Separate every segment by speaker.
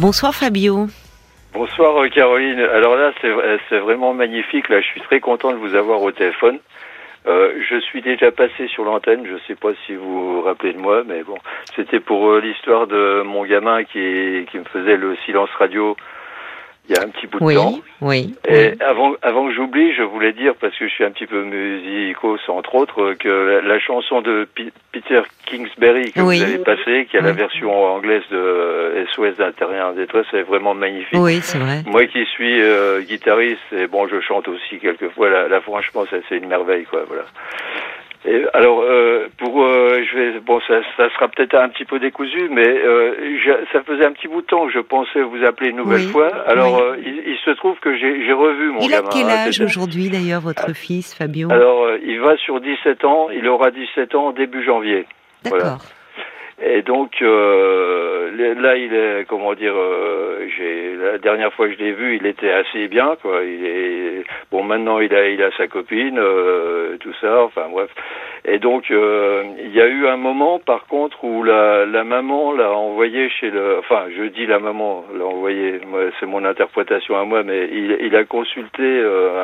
Speaker 1: Bonsoir Fabio.
Speaker 2: Bonsoir euh, Caroline. Alors là, c'est vraiment magnifique. Là, je suis très content de vous avoir au téléphone. Euh, je suis déjà passé sur l'antenne. Je ne sais pas si vous vous rappelez de moi, mais bon, c'était pour euh, l'histoire de mon gamin qui, qui me faisait le silence radio il y a un petit bout de temps.
Speaker 1: Oui.
Speaker 2: Et avant, avant que j'oublie, je voulais dire, parce que je suis un petit peu musicos entre autres, que la, chanson de Peter Kingsbury que vous avez passée, qui est la version anglaise de SOS d'un terrien en détresse, est vraiment magnifique.
Speaker 1: Oui, c'est vrai.
Speaker 2: Moi qui suis euh, guitariste, et bon, je chante aussi quelquefois, là, là franchement, c'est une merveille, quoi, voilà alors, euh, pour, euh, je vais, bon, ça, ça sera peut-être un petit peu décousu, mais euh, ça faisait un petit bout de temps que je pensais vous appeler une nouvelle fois. Alors, euh, il, il, se trouve que j'ai revu mon
Speaker 1: il
Speaker 2: gamin.
Speaker 1: Il a quel âge aujourd'hui, d'ailleurs, votre fils, Fabio?
Speaker 2: Alors, euh, il va sur 17 ans. Il aura 17 ans début janvier.
Speaker 1: D'accord.
Speaker 2: Et donc euh, là, il est comment dire, euh, j'ai la dernière fois que je l'ai vu, il était assez bien quoi. Il est bon maintenant, il a il a sa copine, euh, tout ça. Enfin bref. Et donc euh, il y a eu un moment par contre où la la maman l'a envoyé chez le, enfin je dis la maman l'a envoyé, c'est mon interprétation à moi, mais il il a consulté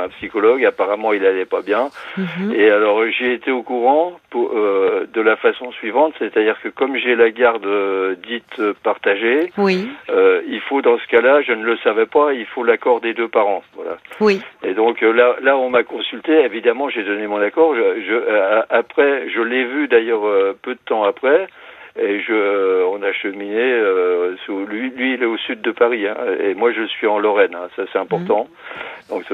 Speaker 2: un psychologue. Apparemment, il allait pas bien. Mhm. Et alors j'ai été au courant pour, de la façon suivante, c'est-à-dire que comme j'ai la garde euh, dite partagée,
Speaker 1: oui.
Speaker 2: Euh, il faut dans ce cas-là, je ne le savais pas, il faut l'accord des deux parents. Voilà.
Speaker 1: Oui.
Speaker 2: Et donc euh, là, là, on m'a consulté. Évidemment, j'ai donné mon accord. Je, je après, je l'ai vu d'ailleurs peu de temps après. Et je, on a cheminé. Euh, sous, lui, lui, il est au sud de Paris, hein, et moi, je suis en Lorraine. Hein, ça, c'est important. Mmh. Donc,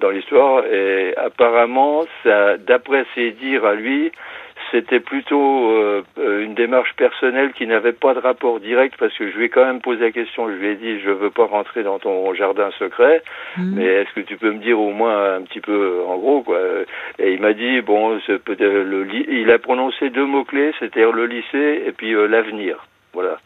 Speaker 2: dans l'histoire. Et apparemment, ça, d'après ses dires à lui, c'était plutôt euh, une démarche personnelle qui n'avait pas de rapport direct parce que je lui ai quand même posé la question. Je lui ai dit je veux pas rentrer dans ton jardin secret, mmh. mais est-ce que tu peux me dire au moins un petit peu en gros quoi? Et il m'a dit bon, le, il a prononcé deux mots clés, c'était le lycée et puis euh, l'avenir. Voilà.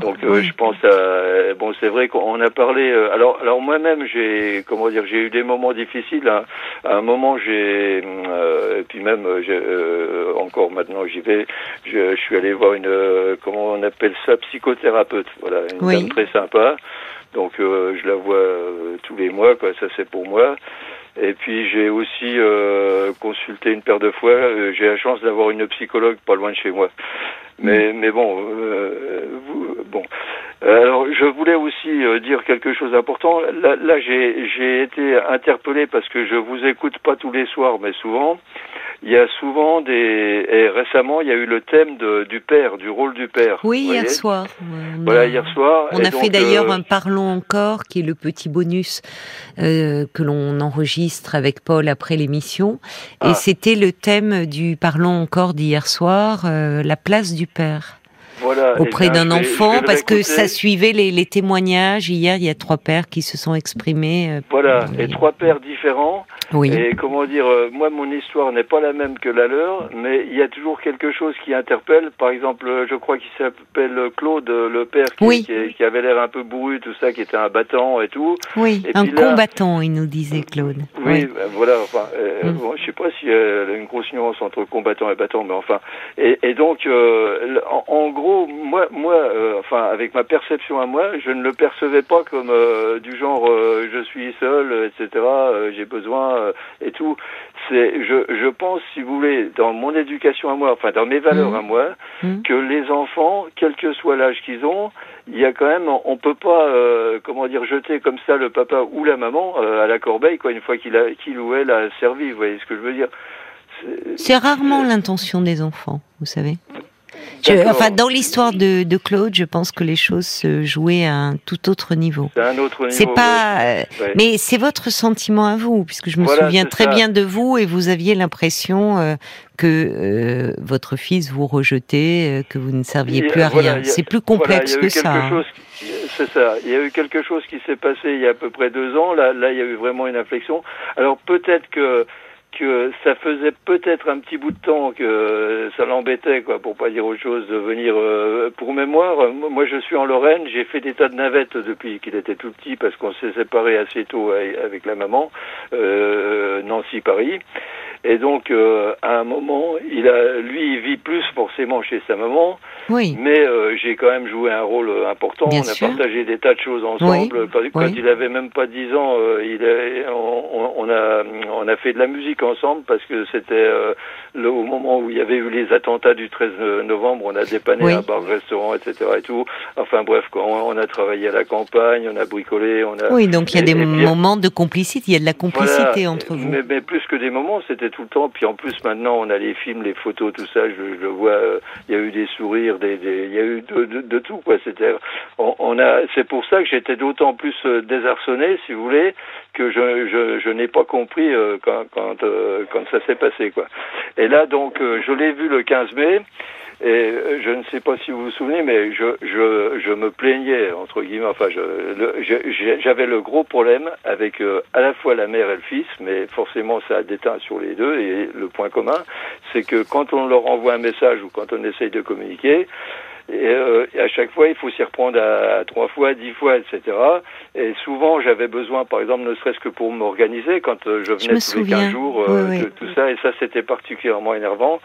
Speaker 2: Donc euh, je pense à bon c'est vrai qu'on a parlé euh, alors alors moi-même j'ai comment dire j'ai eu des moments difficiles hein. à un moment j'ai euh, et puis même euh, encore maintenant j'y vais je, je, suis allé voir une comment on appelle ça psychothérapeute voilà une dame très sympa donc je la vois tous les mois quoi ça c'est pour moi et puis j'ai aussi euh, consulté une paire de fois. j'ai la chance d'avoir une psychologue pas loin de chez moi. Mais, mais bon, euh, bon. Alors, je voulais aussi euh, dire quelque chose d'important. Là, là j'ai été interpellé parce que je vous écoute pas tous les soirs, mais souvent il y a souvent des et récemment il y a eu le thème de, du père, du rôle du père.
Speaker 1: Oui, hier soir.
Speaker 2: voilà, hier soir.
Speaker 1: On a fait d'ailleurs euh, un parlons encore, qui est le petit bonus euh, que l'on enregistre avec Paul après l'émission, et ah. c'était le thème du parlons encore d'hier soir, euh, la place du père.
Speaker 2: Voilà,
Speaker 1: auprès d'un enfant, parce que ça suivait les, les, témoignages. Hier, il y a trois pères qui se sont exprimés. Euh,
Speaker 2: voilà, et trois pères différents. Et comment dire, euh, moi, mon histoire n'est pas la même que la leur, mais il y a toujours quelque chose qui interpelle. Par exemple, euh, je crois qu'il s'appelle Claude, le père qui, qui, avait l'air un peu bourru, tout ça, qui était un battant et tout.
Speaker 1: Oui, un combattant, il nous disait Claude.
Speaker 2: Oui, ben voilà. Enfin, euh, mm. bon, je sais pas s'il y a une grosse nuance entre combattant et battant, mais enfin. Et, et donc, en, en, gros, moi, moi, enfin, avec ma perception à moi, je ne le percevais pas comme du genre, je suis seul, etc. J'ai besoin euh, et tout. C'est, je, je pense, si vous voulez, dans mon éducation à moi, enfin dans mes valeurs mmh. à moi, mmh. que les enfants, quel que soit l'âge qu'ils ont, il y a quand même, on peut pas, euh, comment dire, jeter comme ça le papa ou la maman euh, à la corbeille, quoi, une fois qu'il a, qu'il ou elle a servi. Vous voyez ce que je veux dire
Speaker 1: C'est rarement l'intention des enfants, vous savez enfin, dans l'histoire de, de, Claude, je pense que les choses se jouaient à un tout autre niveau.
Speaker 2: C'est un autre niveau.
Speaker 1: C'est pas, euh, mais c'est votre sentiment à vous, puisque je me souviens très bien de vous et vous aviez l'impression euh, que euh, votre fils vous rejetait, que vous ne serviez plus à rien. c'est plus complexe que ça.
Speaker 2: Hein. C'est ça. Il y a eu quelque chose qui s'est passé il y a à peu près deux ans. Là, là, il y a eu vraiment une inflexion. Alors peut-être que que ça faisait peut-être un petit bout de temps que ça l'embêtait, quoi, pour pas dire autre chose, de venir. Euh, pour mémoire, moi je suis en Lorraine, j'ai fait des tas de navettes depuis qu'il était tout petit parce qu'on s'est séparés assez tôt avec la maman, euh, Nancy Paris. Et donc, euh, à un moment, il a, lui, il vit plus forcément chez sa maman.
Speaker 1: Oui.
Speaker 2: Mais euh, j'ai quand même joué un rôle important. on a partagé des tas de choses ensemble. Quand, il avait même pas 10 ans, euh, il on, on, a, on a fait de la musique ensemble parce que c'était au moment où il y avait eu les attentats du 13 novembre. On a dépanné un bar-restaurant, etc. Et tout. Enfin bref, on, on, a travaillé à la campagne, on a bricolé, on a.
Speaker 1: Oui, donc il y a des moments de complicité. Il y a de la complicité entre vous.
Speaker 2: Mais, mais plus que des moments, c'était tout le temps. Puis en plus, maintenant, on a les films, les photos, tout ça. Je, je vois, euh, il y a eu des sourires, des, il y a eu de, de, tout. Quoi. C'était, on, on, a, c'est pour ça que j'étais d'autant plus euh, désarçonné, si vous voulez, que je, je, je n'ai pas compris euh, quand, quand, quand ça s'est passé. Quoi. Et là, donc, je l'ai vu le 15 mai. Et euh, je ne sais pas si vous vous souvenez, mais je, je, je me plaignais, entre guillemets, enfin, j'avais le, le, gros problème avec euh, à la fois la mère et le fils, mais forcément ça a déteint sur les deux, et le point commun, c'est que quand on leur envoie un message ou quand on essaye de communiquer, euh, et, à chaque fois, il faut s'y reprendre à, trois fois, dix fois, etc. Et souvent, j'avais besoin, par exemple, ne serait-ce que pour m'organiser, quand euh, je venais tous les 15 jours, euh, tout ça, et ça, c'était particulièrement énervant.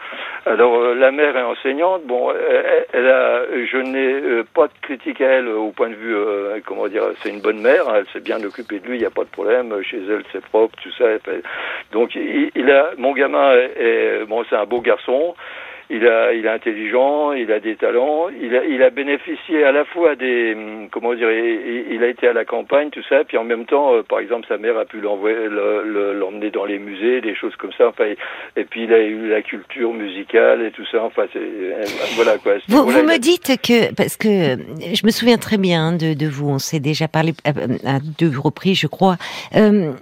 Speaker 2: Alors, la mère est enseignante. Bon, elle, a, je n'ai pas de critique à elle au point de vue, comment dire, c'est une bonne mère. Elle s'est bien occupée de lui, il n'y a pas de problème. Chez elle, c'est propre, tout ça. Donc, il, il a, mon gamin est, bon, c'est un beau garçon il a, il est intelligent, il a des talents, il a, il a bénéficié à la fois des, hum, comment dire, il, a été à la campagne, tout ça, puis en même temps, euh, par exemple, sa mère a pu l'envoyer, l'emmener dans les musées, des choses comme ça, enfin, et, puis il a eu la culture musicale et tout ça, enfin, c'est, euh, voilà quoi.
Speaker 1: Vous, vous me dites que, parce que je me souviens très bien de, de vous, on s'est déjà parlé à, à, deux reprises, je crois. Euh,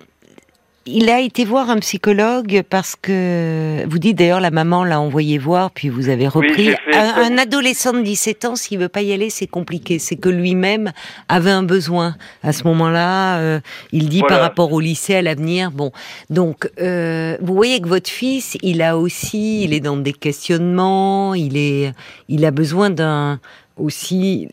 Speaker 1: il a été voir un psychologue parce que vous dites d'ailleurs la maman l'a envoyé voir puis vous avez repris. un, adolescent de 17 ans s'il veut pas y aller c'est compliqué. C'est que lui-même avait un besoin à ce moment-là. Euh, il dit par rapport au lycée à l'avenir. Bon. Donc euh, vous voyez que votre fils il a aussi il est dans des questionnements il est il a besoin d'un aussi,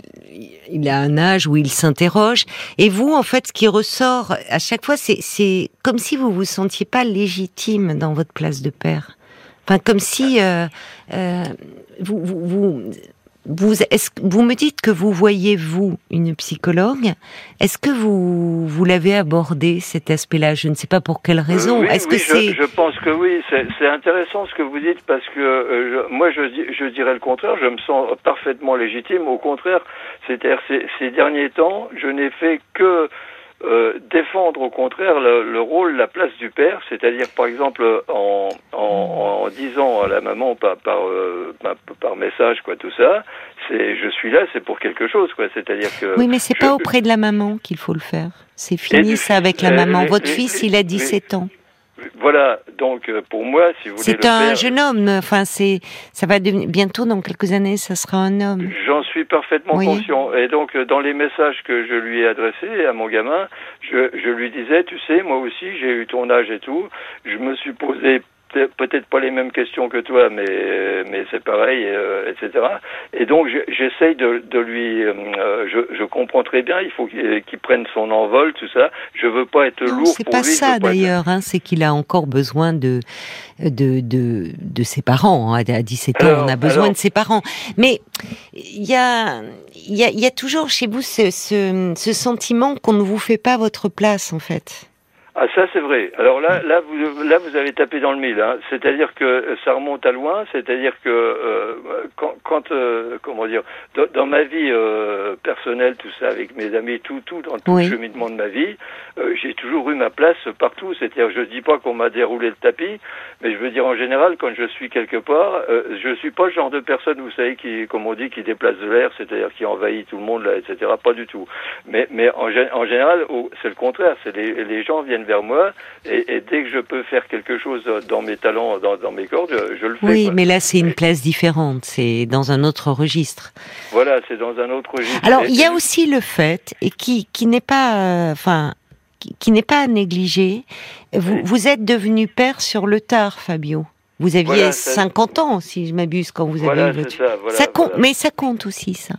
Speaker 1: il a un âge où il s'interroge. Et vous, en fait, ce qui ressort à chaque fois, c'est comme si vous vous sentiez pas légitime dans votre place de père. Enfin, comme si euh, euh, vous, vous, vous, vous, est-ce, vous me dites que vous voyez, vous, une psychologue. Est-ce que vous, vous l'avez abordé, cet aspect-là? Je ne sais pas pour quelle euh, raison. est-ce que c'est...
Speaker 2: Je, pense que oui. C'est, intéressant ce que vous dites parce que euh, moi, je, je dirais le contraire. Je me sens parfaitement légitime. Au contraire, c'est-à-dire ces, ces derniers temps, je n'ai fait que euh, défendre au contraire le, rôle, la place du père, c'est-à-dire par exemple en, en, en, disant à la maman par, par, euh, par, message quoi tout ça, c'est je suis là, c'est pour quelque chose quoi, c'est-à-dire que
Speaker 1: oui mais c'est pas auprès de la maman qu'il faut le faire, c'est fini ça avec la maman. Votre fils il a 17 ans.
Speaker 2: Voilà, donc euh, pour moi, si vous voulez.
Speaker 1: C'est un jeune homme, enfin, c'est, ça va devenir, bientôt, dans quelques années, ça sera un homme.
Speaker 2: J'en suis parfaitement conscient. Et donc, euh, dans les messages que je lui ai adressés à mon gamin, je, je lui disais, tu sais, moi aussi, j'ai eu ton âge et tout, je me suis posé peut-être pas les mêmes questions que toi, mais mais c'est pareil, euh, etc. Et donc j'essaye de, de lui, euh, je, je comprends très bien, il faut qu'il prenne son envol, tout ça. Je veux pas être lourd
Speaker 1: C'est pas ça d'ailleurs, hein, c'est qu'il a encore besoin de de de, de ses parents. Hein. À 17 ans, on a besoin de ses parents. Mais il y a il y a, y a toujours chez vous ce, ce, ce sentiment qu'on ne vous fait pas votre place en fait.
Speaker 2: Ah ça c'est vrai. Alors là, là vous, là vous avez tapé dans le mille. Hein. C'est-à-dire que ça remonte à loin. C'est-à-dire que euh, quand, quand euh, comment dire, dans, ma vie euh, personnelle, tout ça, avec mes amis, tout, tout, dans tout le cheminement de ma vie, euh, j'ai toujours eu ma place partout. C'est-à-dire, je dis pas qu'on m'a déroulé le tapis, mais je veux dire en général, quand je suis quelque part, euh, je suis pas le genre de personne, vous savez, qui, comme on dit, qui déplace de l'air, c'est-à-dire qui envahit tout le monde, là, etc. Pas du tout. Mais, mais en, en général, c'est le contraire. C'est les, les gens viennent vers moi et, dès que je peux faire quelque chose dans mes talents, dans, mes cordes, je, le fais.
Speaker 1: Oui, mais là c'est une place différente, c'est dans un autre registre.
Speaker 2: Voilà, c'est dans un autre registre.
Speaker 1: Alors il y a aussi le fait et qui qui n'est pas, euh, enfin. qui, n'est pas à négliger. Vous, vous êtes devenu père sur le tard, Fabio. Vous aviez 50 ans, si je m'abuse, quand vous avez eu votre... Ça, ça compte, mais ça compte aussi, ça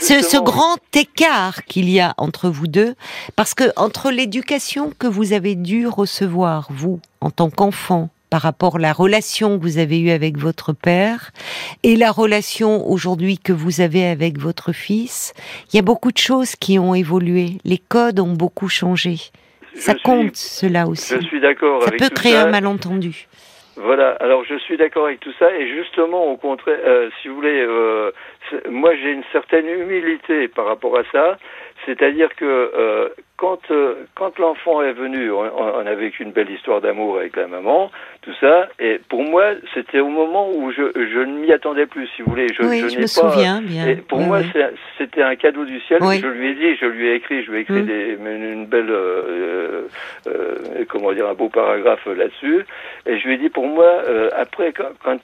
Speaker 1: ce, grand écart qu'il y a entre vous deux, parce que entre l'éducation que vous avez dû recevoir, vous, en tant qu'enfant, par rapport à la relation que vous avez eue avec votre père et la relation aujourd'hui que vous avez avec votre fils. Il y a beaucoup de choses qui ont évolué. Les codes ont beaucoup changé. ça compte, cela aussi.
Speaker 2: Je suis d'accord.
Speaker 1: Ça peut créer un malentendu.
Speaker 2: Voilà, alors je suis d'accord avec tout ça et justement au contraire, euh, si vous voulez, euh, moi j'ai une certaine humilité par rapport à ça, c'est-à-dire que euh, quand euh, quand l'enfant est venu, on, on, a vécu une belle histoire d'amour avec la maman, tout ça, et pour moi c'était au moment où je je ne m'y attendais plus, si vous voulez.
Speaker 1: Je, oui, je, me souviens bien. Et
Speaker 2: pour moi c'était un cadeau du ciel. Je lui ai dit, je lui ai écrit, je lui ai écrit mm. des, une belle euh, comment dire un beau paragraphe là-dessus, et je lui ai dit pour moi après quand, quand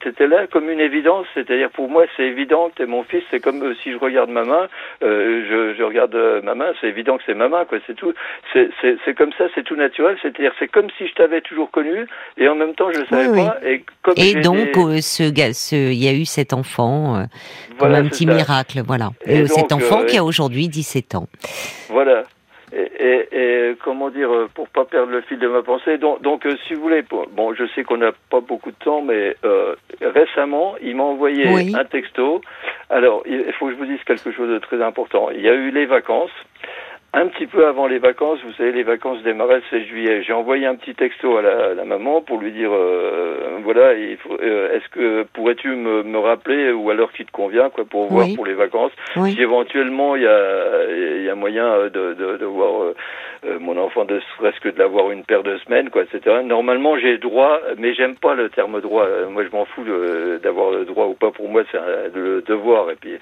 Speaker 2: t'étais là comme une évidence, c'est-à-dire pour moi c'est évident, t'es mon fils, c'est comme si je regarde ma main, je, je regarde ma main, c'est évident que c'est ma main, quoi. C'est tout. C'est comme ça, c'est tout naturel. C'est-à-dire, c'est comme si je t'avais toujours connu, et en même temps, je ne savais pas.
Speaker 1: Et, comme et donc, euh, ce gars, ce, il y a eu cet enfant, euh, comme un petit miracle, voilà. Et, euh, cet enfant qui a aujourd'hui 17 ans.
Speaker 2: Voilà. Et, et, comment dire, pour pas perdre le fil de ma pensée, donc, donc si vous voulez, bon, je sais qu'on n'a pas beaucoup de temps, mais récemment, il m'a envoyé un texto. Alors, il faut que je vous dise quelque chose de très important. Il y a eu les vacances un petit peu avant les vacances, vous savez, les vacances démarraient le 16 juillet. J'ai envoyé un petit texto à la, maman pour lui dire, euh, voilà, euh, est-ce que pourrais-tu me, me, rappeler ou à l'heure qui te convient, quoi, pour voir pour les vacances, si éventuellement il y a, y a moyen de, de, de voir euh, mon enfant, de serait-ce que de l'avoir une paire de semaines, quoi, etc. Normalement, j'ai droit, mais j'aime pas le terme droit. Moi, je m'en fous d'avoir le droit ou pas. Pour moi, c'est le devoir. Et puis,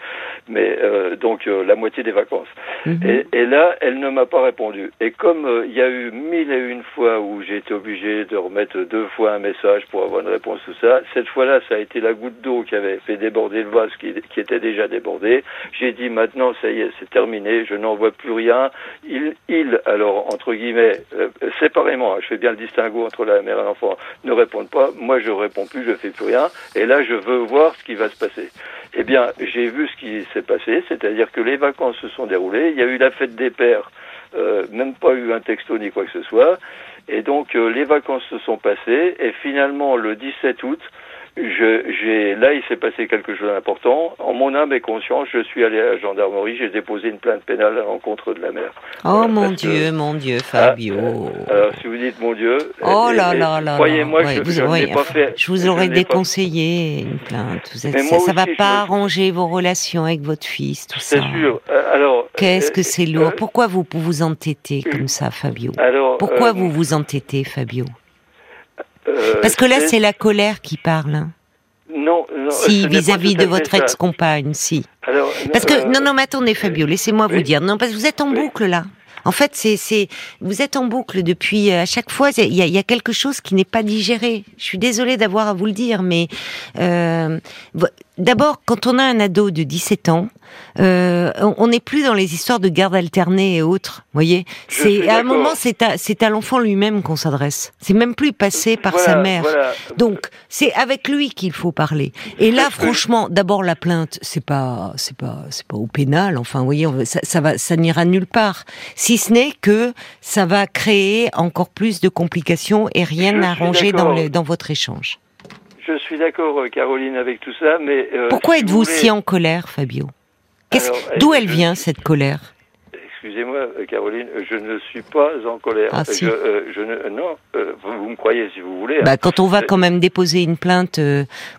Speaker 2: mais donc la moitié des vacances. Mhm. Et, et là, elle ne m'a pas répondu. Et comme euh, il y a eu mille et une fois où j'ai été obligé de remettre deux fois un message pour avoir une réponse tout ça, cette fois-là, ça a été la goutte d'eau qui avait fait déborder le vase qui, qui était déjà débordé. J'ai dit maintenant, ça y est, c'est terminé, je n'en vois plus rien. Il, il alors, entre guillemets, euh, séparément, hein, je fais bien le distinguo entre la mère et l'enfant, ne répondent pas. Moi, je réponds plus, je fais plus rien. Et là, je veux voir ce qui va se passer. Eh bien, j'ai vu ce qui s'est passé, c'est-à-dire que les vacances se sont déroulées, il y a eu la fête des pères, euh, même pas eu un texto ni quoi que ce soit, et donc euh, les vacances se sont passées, et finalement le 17 août, j'ai là il s'est passé quelque chose d'important. En mon âme et conscience, je suis allé à la gendarmerie, j'ai déposé une plainte pénale à l'encontre de la mère.
Speaker 1: Oh mon Dieu, mon Dieu, Fabio.
Speaker 2: Ah, alors si vous dites mon Dieu,
Speaker 1: oh là là là,
Speaker 2: croyez-moi, je, vous, je pas fait.
Speaker 1: Je vous aurais déconseillé une plainte. ça, ça va pas arranger vos relations avec votre fils, tout ça.
Speaker 2: C'est sûr. Euh, alors.
Speaker 1: Qu'est-ce que euh, c'est lourd. Euh, Pourquoi vous vous entêtez comme ça, Fabio? alors, Pourquoi vous vous entêtez, Fabio? Euh, Parce que là, c'est la colère qui parle.
Speaker 2: Non, non.
Speaker 1: Si, vis-à-vis de votre ex-compagne, si. parce que, euh, non, non, mais attendez, Fabio, laissez-moi vous dire. Non, parce que vous êtes en boucle, là. En fait, c'est, vous êtes en boucle depuis euh, à chaque fois. Il y a, y a, quelque chose qui n'est pas digéré. Je suis désolée d'avoir à vous le dire, mais euh, D'abord, quand on a un ado de 17 ans, euh, on n'est plus dans les histoires de garde alternée et autres. Voyez, c'est à un moment c'est à c'est à l'enfant lui-même qu'on s'adresse. C'est même plus passé par sa mère. Donc c'est avec lui qu'il faut parler. Et là, franchement, d'abord la plainte, c'est pas c'est pas c'est pas au pénal. Enfin, vous voyez, ça, ça va ça n'ira nulle part. Si ce n'est que ça va créer encore plus de complications et rien arranger dans dans votre échange.
Speaker 2: Je suis d'accord, euh, Caroline, avec tout ça, mais...
Speaker 1: Euh, Pourquoi êtes-vous si en colère, Fabio? D'où elle vient, cette colère?
Speaker 2: Excusez-moi, euh, Caroline, je ne suis pas en colère.
Speaker 1: Ah, si.
Speaker 2: je, ne, non, vous, me croyez si vous voulez.
Speaker 1: Bah, hein. quand on va quand même déposer une plainte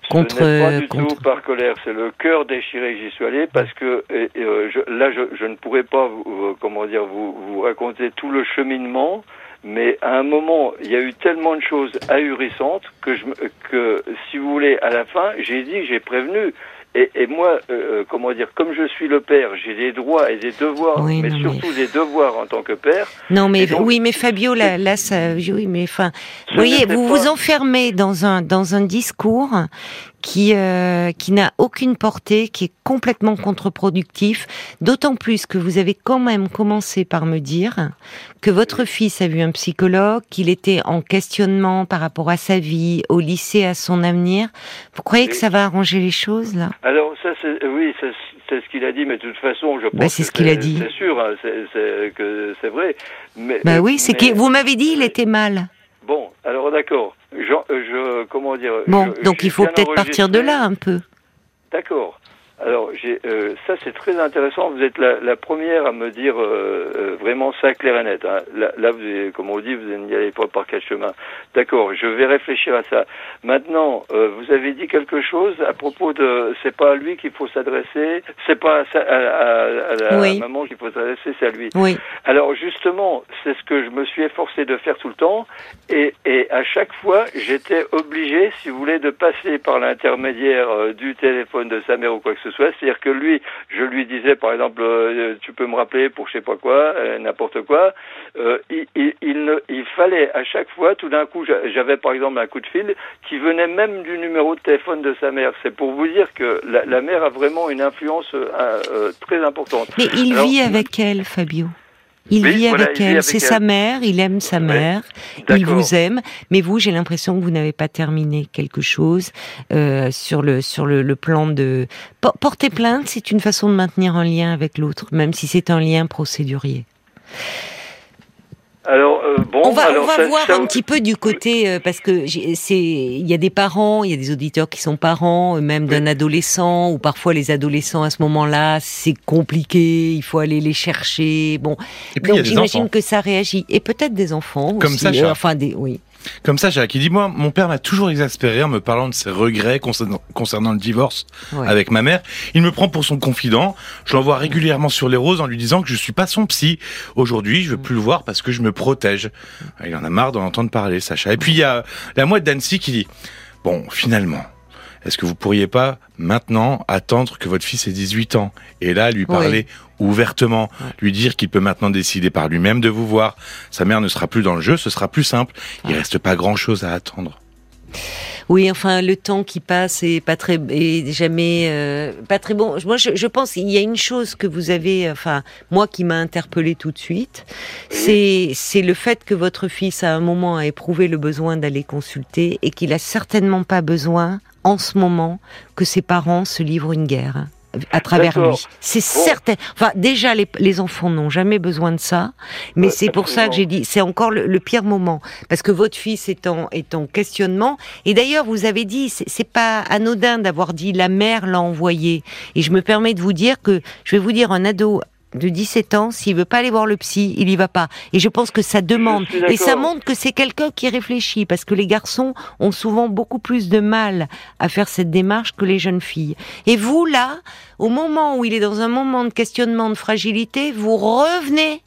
Speaker 1: contre... Ce
Speaker 2: pas du
Speaker 1: contre...
Speaker 2: tout par colère, c'est le cœur déchiré que j'y suis allé, parce que je, là, je, je, ne pourrais pas, comment dire, vous, vous raconter tout le cheminement mais à un moment, il y a eu tellement de choses ahurissantes que, je, que si vous voulez, à la fin, j'ai dit, j'ai prévenu. Et, et moi, euh, euh, comment dire, comme je suis le père, j'ai des droits et des devoirs, mais surtout des devoirs en tant que père.
Speaker 1: Non, mais oui, mais Fabio, là, là ça, oui, mais enfin, vous voyez, vous vous enfermez dans un dans un discours qui euh, qui n'a aucune portée, qui est complètement contre-productif. D'autant plus que vous avez quand même commencé par me dire que votre fils a vu un psychologue, qu'il était en questionnement par rapport à sa vie, au lycée, à son avenir. Vous croyez que ça va arranger les choses là?
Speaker 2: Alors ça, c'est, oui, c'est ce qu'il a dit, mais de toute façon, je bah, pense.
Speaker 1: c'est ce qu'il a dit.
Speaker 2: C'est sûr, hein, c'est, que c'est vrai. Mais,
Speaker 1: bah oui, c'est que vous m'avez dit, il était mal.
Speaker 2: Bon, alors d'accord. Je, je, comment dire
Speaker 1: Bon, donc il faut peut-être partir de là un peu.
Speaker 2: D'accord. Alors, euh, ça c'est très intéressant. Vous êtes la, la première à me dire euh, euh, vraiment ça clair et net. Hein. Là, là, vous comme on dit, vous n'y allez pas par quatre chemins. D'accord, je vais réfléchir à ça. Maintenant, euh, vous avez dit quelque chose à propos de, c'est pas à lui qu'il faut s'adresser, c'est pas à, à, à, la maman qu'il faut s'adresser, c'est à lui.
Speaker 1: Oui.
Speaker 2: Alors justement, c'est ce que je me suis efforcé de faire tout le temps, et, et à chaque fois, j'étais obligé, si vous voulez, de passer par l'intermédiaire du téléphone de sa mère ou quoi que ce soit. C'est-à-dire que lui, je lui disais par exemple, euh, tu peux me rappeler pour je sais pas quoi, euh, n'importe quoi. Euh, il, il, il, il, fallait à chaque fois, tout d'un coup, j'avais par exemple un coup de fil qui venait même du numéro de téléphone de sa mère. C'est pour vous dire que la, la mère a vraiment une influence très importante.
Speaker 1: Mais il vit avec elle, Fabio. Il vit avec elle, c'est sa mère, il aime sa mère, il vous aime, mais vous, j'ai l'impression que vous n'avez pas terminé quelque chose euh, sur le sur le, le, plan de porter plainte. C'est une façon de maintenir un lien avec l'autre, même si c'est un lien procédurier.
Speaker 2: Alors euh, bon,
Speaker 1: on va,
Speaker 2: alors
Speaker 1: on va voir un petit peu du côté euh, parce que c'est il y a des parents, il y a des auditeurs qui sont parents, euh, même d'un adolescent ou parfois les adolescents à ce moment-là, c'est compliqué, il faut aller les chercher. Bon, donc j'imagine que ça réagit et peut-être des enfants
Speaker 3: comme
Speaker 1: aussi,
Speaker 3: ça,
Speaker 1: enfin des oui.
Speaker 3: Comme ça, Jacques, il dit, moi, mon père m'a toujours exaspéré en me parlant de ses regrets concernant, le divorce avec ma mère. Il me prend pour son confident. Je l'envoie régulièrement sur les roses en lui disant que je suis pas son psy. Aujourd'hui, je veux plus le voir parce que je me protège. Il en a marre d'en entendre parler, Sacha. Et puis, il y a la moite d'Annecy qui dit, bon, finalement, est-ce que vous pourriez pas maintenant attendre que votre fils ait 18 ans et là lui parler ouvertement, lui dire qu'il peut maintenant décider par lui-même de vous voir? Sa mère ne sera plus dans le jeu, ce sera plus simple. Il reste pas grand-chose à attendre.
Speaker 1: Oui, enfin, le temps qui passe est pas très, est jamais euh, pas très bon. Moi, je, je pense qu'il y a une chose que vous avez, enfin, moi qui m'a interpellé tout de suite, c'est c'est le fait que votre fils à un moment a éprouvé le besoin d'aller consulter et qu'il a certainement pas besoin en ce moment que ses parents se livrent une guerre à travers lui. C'est certain. Enfin, déjà, les, les enfants n'ont jamais besoin de ça, mais c'est pour ça que j'ai dit, c'est encore le, pire moment, parce que votre fils est en, est en questionnement. Et d'ailleurs, vous avez dit, c'est pas anodin d'avoir dit la mère l'a envoyé. Et je me permets de vous dire que, je vais vous dire, un ado de 17 ans, s'il veut pas aller voir le psy, il y va pas. Et je pense que ça demande, et ça montre que c'est quelqu'un qui réfléchit, parce que les garçons ont souvent beaucoup plus de mal à faire cette démarche que les jeunes filles. Et vous, là, au moment où il est dans un moment de questionnement, de fragilité, vous revenez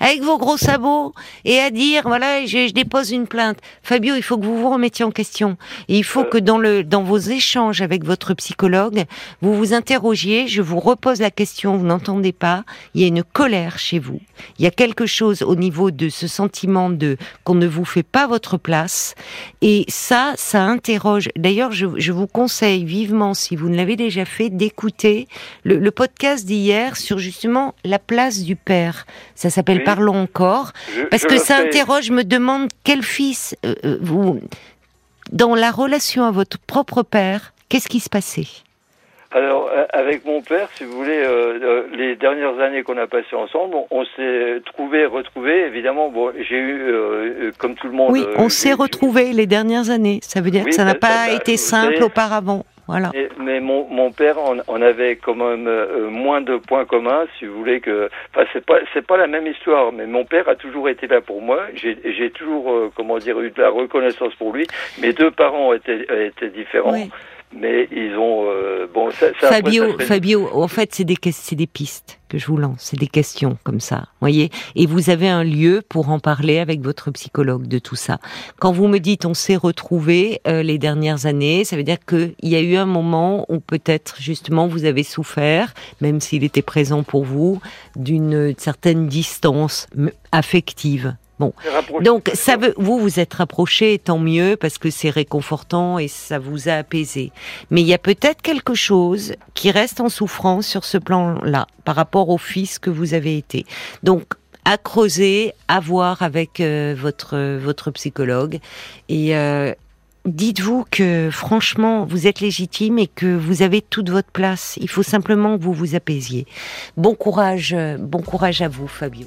Speaker 1: avec vos gros sabots et à dire voilà je, je, dépose une plainte. Fabio, il faut que vous vous remettiez en question. Et il faut que dans le dans vos échanges avec votre psychologue, vous vous interrogiez. Je vous repose la question. Vous n'entendez pas Il y a une colère chez vous. Il y a quelque chose au niveau de ce sentiment de qu'on ne vous fait pas votre place. Et ça, ça interroge. D'ailleurs, je, je vous conseille vivement, si vous ne l'avez déjà fait, d'écouter le, le podcast d'hier sur justement la place du père. Ça s'appelle parlons encore, parce que ça interroge, je me demande quel fils euh, euh, vous, dans la relation à votre propre père, qu'est-ce qui se passait?
Speaker 2: Alors, euh, avec mon père, si vous voulez, les dernières années qu'on a passées ensemble, on, s'est trouvé, retrouvé. Évidemment, bon, j'ai eu, comme tout le monde.
Speaker 1: Oui, on s'est retrouvé les dernières années. Ça veut dire que ça n'a pas été simple auparavant. Voilà.
Speaker 2: mais mon, mon père, on, avait quand même euh, moins de points communs, si vous voulez que. Enfin, c'est pas c'est pas la même histoire, mais mon père a toujours été là pour moi. J'ai toujours, euh, comment dire, eu de la reconnaissance pour lui. Mes deux parents étaient étaient différents. Mais ils ont euh, bon. Ça,
Speaker 1: Fabio, Fabio, en fait, c'est des c'est des pistes que je vous lance, c'est des questions comme ça, voyez. Et vous avez un lieu pour en parler avec votre psychologue de tout ça. Quand vous me dites on s'est retrouvés euh, les dernières années, ça veut dire qu'il y a eu un moment où peut-être justement vous avez souffert, même s'il était présent pour vous, d'une certaine distance affective Bon, donc ça veut, vous vous êtes rapproché, tant mieux parce que c'est réconfortant et ça vous a apaisé. Mais il y a peut-être quelque chose qui reste en souffrance sur ce plan-là par rapport au fils que vous avez été. Donc à creuser, à voir avec euh, votre votre psychologue et euh, dites-vous que franchement vous êtes légitime et que vous avez toute votre place. Il faut simplement que vous vous apaisiez. Bon courage, bon courage à vous, Fabio.